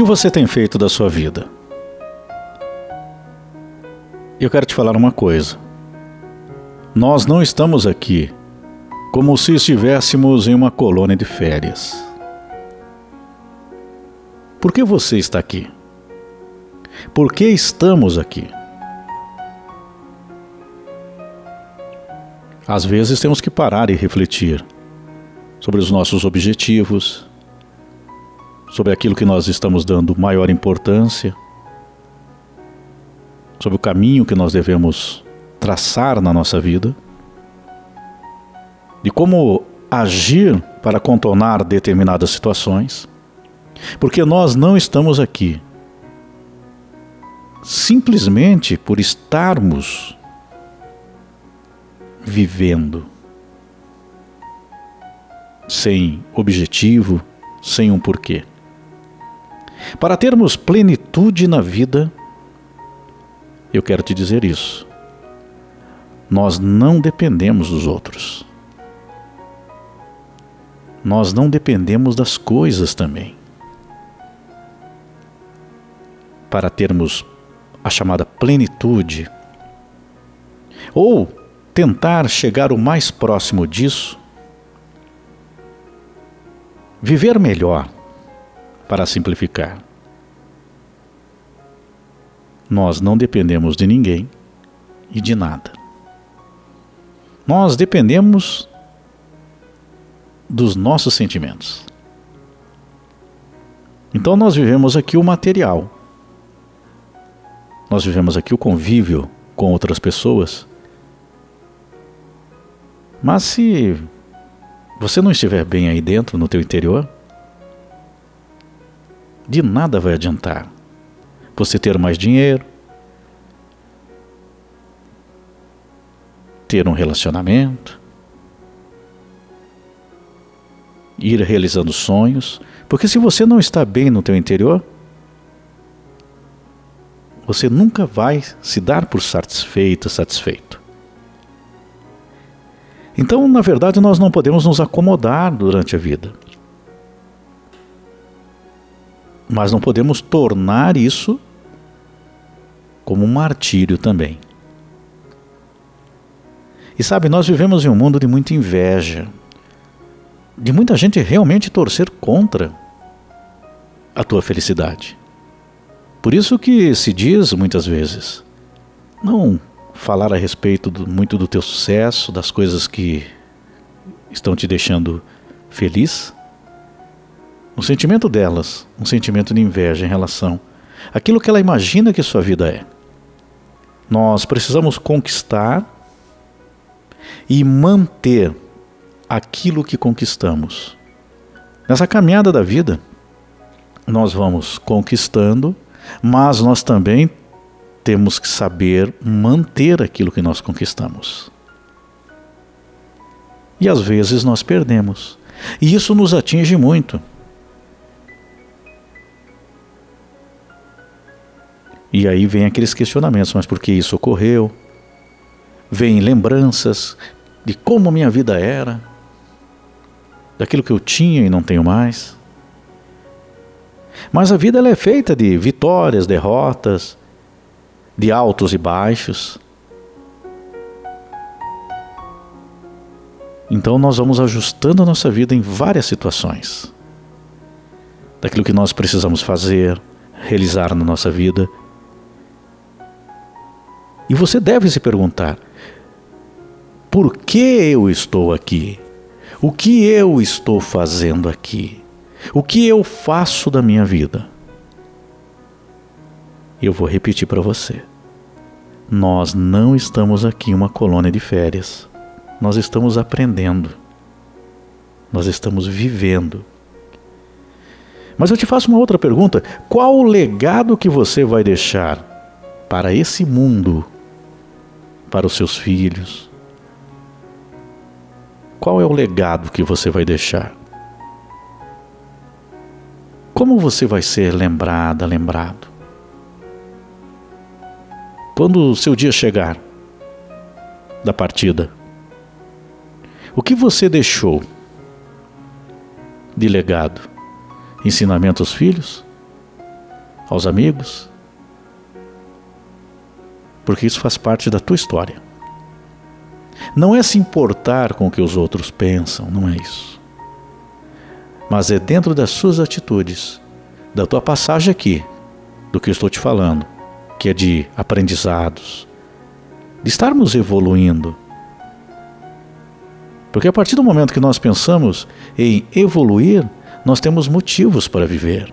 que você tem feito da sua vida? Eu quero te falar uma coisa. Nós não estamos aqui como se estivéssemos em uma colônia de férias. Por que você está aqui? Por que estamos aqui? Às vezes temos que parar e refletir sobre os nossos objetivos, sobre aquilo que nós estamos dando maior importância, sobre o caminho que nós devemos traçar na nossa vida, de como agir para contornar determinadas situações, porque nós não estamos aqui simplesmente por estarmos vivendo sem objetivo, sem um porquê. Para termos plenitude na vida, eu quero te dizer isso. Nós não dependemos dos outros. Nós não dependemos das coisas também. Para termos a chamada plenitude, ou tentar chegar o mais próximo disso, viver melhor, para simplificar. Nós não dependemos de ninguém e de nada. Nós dependemos dos nossos sentimentos. Então nós vivemos aqui o material. Nós vivemos aqui o convívio com outras pessoas. Mas se você não estiver bem aí dentro, no teu interior, de nada vai adiantar você ter mais dinheiro, ter um relacionamento, ir realizando sonhos, porque se você não está bem no teu interior, você nunca vai se dar por satisfeito, satisfeito. Então, na verdade, nós não podemos nos acomodar durante a vida. Mas não podemos tornar isso como um martírio também. E sabe, nós vivemos em um mundo de muita inveja, de muita gente realmente torcer contra a tua felicidade. Por isso que se diz muitas vezes, não falar a respeito do, muito do teu sucesso, das coisas que estão te deixando feliz, um sentimento delas, um sentimento de inveja em relação àquilo que ela imagina que sua vida é. Nós precisamos conquistar e manter aquilo que conquistamos. Nessa caminhada da vida, nós vamos conquistando, mas nós também temos que saber manter aquilo que nós conquistamos. E às vezes nós perdemos. E isso nos atinge muito. E aí vem aqueles questionamentos, mas por que isso ocorreu? Vem lembranças de como minha vida era, daquilo que eu tinha e não tenho mais. Mas a vida ela é feita de vitórias, derrotas, de altos e baixos. Então nós vamos ajustando a nossa vida em várias situações. Daquilo que nós precisamos fazer, realizar na nossa vida e você deve se perguntar: por que eu estou aqui? O que eu estou fazendo aqui? O que eu faço da minha vida? Eu vou repetir para você. Nós não estamos aqui em uma colônia de férias. Nós estamos aprendendo. Nós estamos vivendo. Mas eu te faço uma outra pergunta: qual o legado que você vai deixar para esse mundo para os seus filhos? Qual é o legado que você vai deixar? Como você vai ser lembrada, lembrado? Quando o seu dia chegar da partida, o que você deixou de legado? Ensinamento aos filhos? aos amigos, porque isso faz parte da tua história. Não é se importar com o que os outros pensam, não é isso. Mas é dentro das suas atitudes, da tua passagem aqui, do que eu estou te falando, que é de aprendizados, de estarmos evoluindo. Porque a partir do momento que nós pensamos em evoluir, nós temos motivos para viver.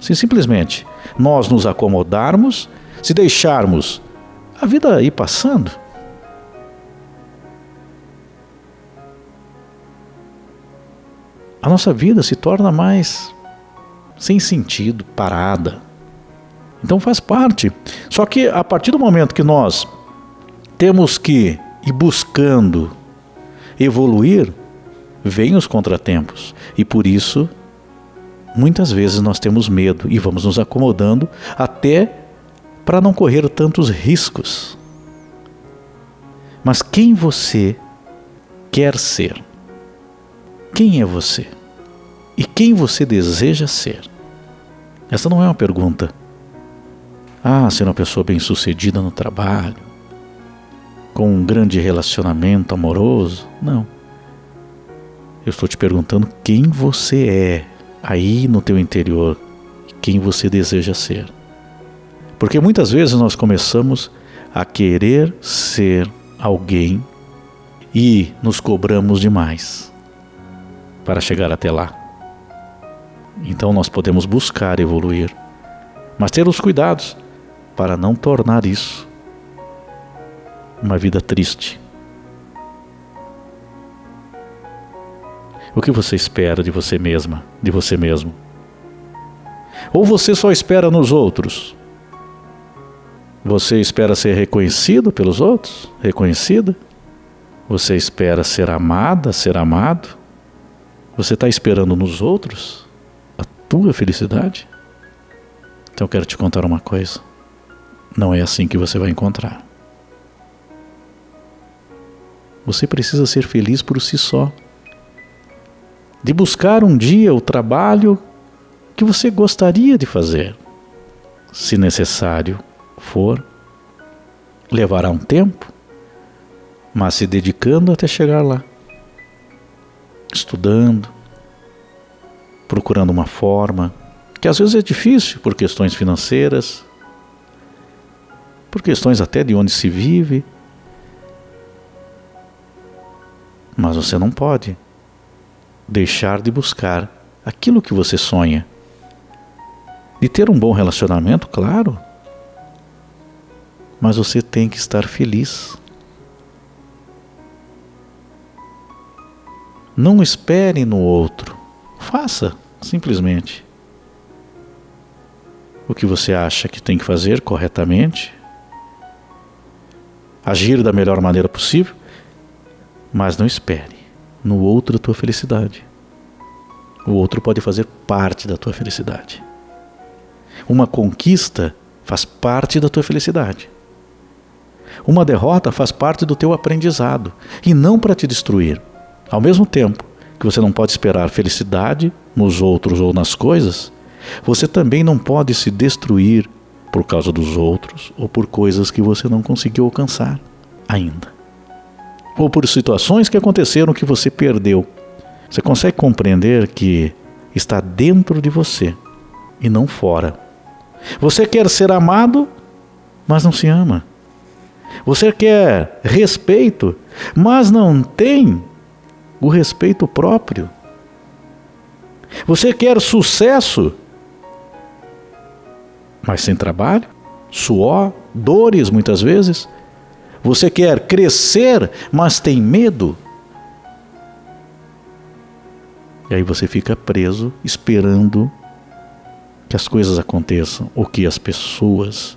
Se simplesmente nós nos acomodarmos, se deixarmos a vida ir passando, a nossa vida se torna mais sem sentido, parada. Então faz parte. Só que a partir do momento que nós temos que ir buscando evoluir, vêm os contratempos. E por isso, muitas vezes nós temos medo e vamos nos acomodando até para não correr tantos riscos. Mas quem você quer ser? Quem é você? E quem você deseja ser? Essa não é uma pergunta. Ah, ser uma pessoa bem-sucedida no trabalho, com um grande relacionamento amoroso. Não. Eu estou te perguntando quem você é aí no teu interior, quem você deseja ser. Porque muitas vezes nós começamos a querer ser alguém e nos cobramos demais para chegar até lá. Então nós podemos buscar evoluir, mas ter os cuidados para não tornar isso uma vida triste. O que você espera de você mesma, de você mesmo? Ou você só espera nos outros? Você espera ser reconhecido pelos outros? Reconhecida? Você espera ser amada, ser amado? Você está esperando nos outros a tua felicidade? Então eu quero te contar uma coisa. Não é assim que você vai encontrar. Você precisa ser feliz por si só. De buscar um dia o trabalho que você gostaria de fazer. Se necessário for, levará um tempo, mas se dedicando até chegar lá estudando, procurando uma forma, que às vezes é difícil por questões financeiras, por questões até de onde se vive. Mas você não pode deixar de buscar aquilo que você sonha. De ter um bom relacionamento, claro. Mas você tem que estar feliz. Não espere no outro. Faça, simplesmente. O que você acha que tem que fazer corretamente. Agir da melhor maneira possível. Mas não espere no outro a tua felicidade. O outro pode fazer parte da tua felicidade. Uma conquista faz parte da tua felicidade. Uma derrota faz parte do teu aprendizado e não para te destruir. Ao mesmo tempo que você não pode esperar felicidade nos outros ou nas coisas, você também não pode se destruir por causa dos outros ou por coisas que você não conseguiu alcançar ainda. Ou por situações que aconteceram que você perdeu. Você consegue compreender que está dentro de você e não fora. Você quer ser amado, mas não se ama. Você quer respeito, mas não tem o respeito próprio. Você quer sucesso, mas sem trabalho, suor, dores muitas vezes. Você quer crescer, mas tem medo. E aí você fica preso esperando que as coisas aconteçam ou que as pessoas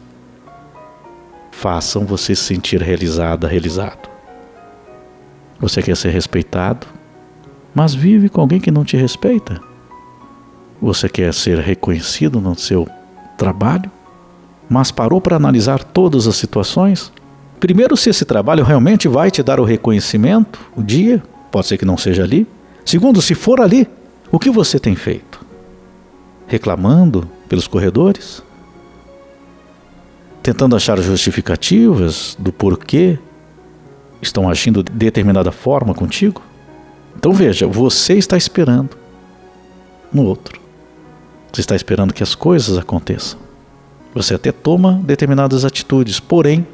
façam você se sentir realizada, realizado. Você quer ser respeitado, mas vive com alguém que não te respeita. Você quer ser reconhecido no seu trabalho, mas parou para analisar todas as situações? Primeiro, se esse trabalho realmente vai te dar o reconhecimento, o dia, pode ser que não seja ali. Segundo, se for ali, o que você tem feito? Reclamando pelos corredores, tentando achar justificativas do porquê estão agindo de determinada forma contigo. Então veja, você está esperando no outro. Você está esperando que as coisas aconteçam. Você até toma determinadas atitudes, porém,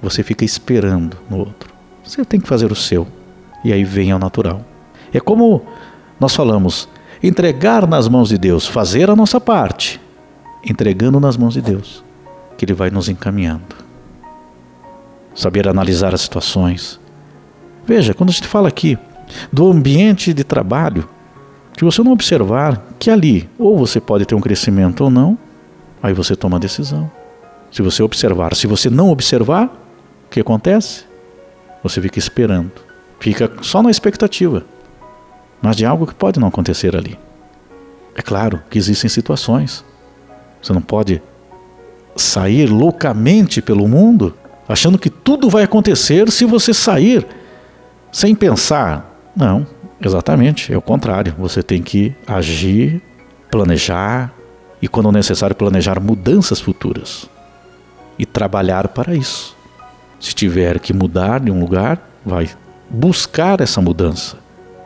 você fica esperando no outro. Você tem que fazer o seu. E aí vem ao natural. É como nós falamos, entregar nas mãos de Deus, fazer a nossa parte, entregando nas mãos de Deus, que Ele vai nos encaminhando. Saber analisar as situações. Veja, quando a gente fala aqui do ambiente de trabalho, se você não observar que ali ou você pode ter um crescimento ou não, aí você toma a decisão. Se você observar, se você não observar, o que acontece? Você fica esperando, fica só na expectativa, mas de algo que pode não acontecer ali. É claro que existem situações. Você não pode sair loucamente pelo mundo achando que tudo vai acontecer se você sair sem pensar. Não, Exatamente, é o contrário. Você tem que agir, planejar e, quando necessário, planejar mudanças futuras e trabalhar para isso. Se tiver que mudar de um lugar, vai buscar essa mudança.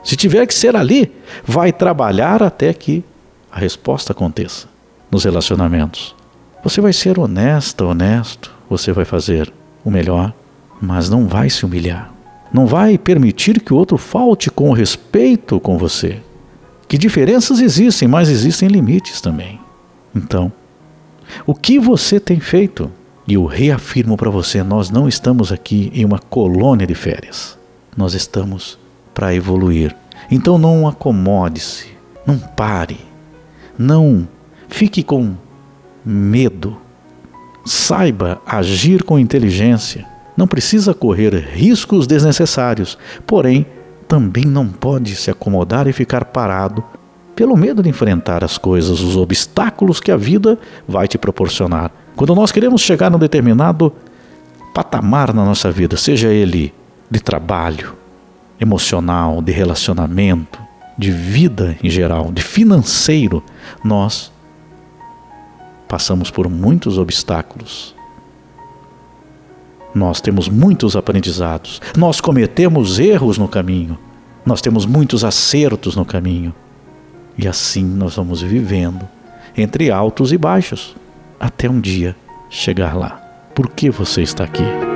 Se tiver que ser ali, vai trabalhar até que a resposta aconteça nos relacionamentos. Você vai ser honesta, honesto, você vai fazer o melhor, mas não vai se humilhar. Não vai permitir que o outro falte com respeito com você. Que diferenças existem, mas existem limites também. Então, o que você tem feito? E eu reafirmo para você: nós não estamos aqui em uma colônia de férias. Nós estamos para evoluir. Então não acomode-se, não pare, não fique com medo. Saiba agir com inteligência não precisa correr riscos desnecessários, porém, também não pode se acomodar e ficar parado pelo medo de enfrentar as coisas, os obstáculos que a vida vai te proporcionar. Quando nós queremos chegar num determinado patamar na nossa vida, seja ele de trabalho, emocional, de relacionamento, de vida em geral, de financeiro, nós passamos por muitos obstáculos nós temos muitos aprendizados, nós cometemos erros no caminho, nós temos muitos acertos no caminho. E assim nós vamos vivendo entre altos e baixos, até um dia chegar lá. Por que você está aqui?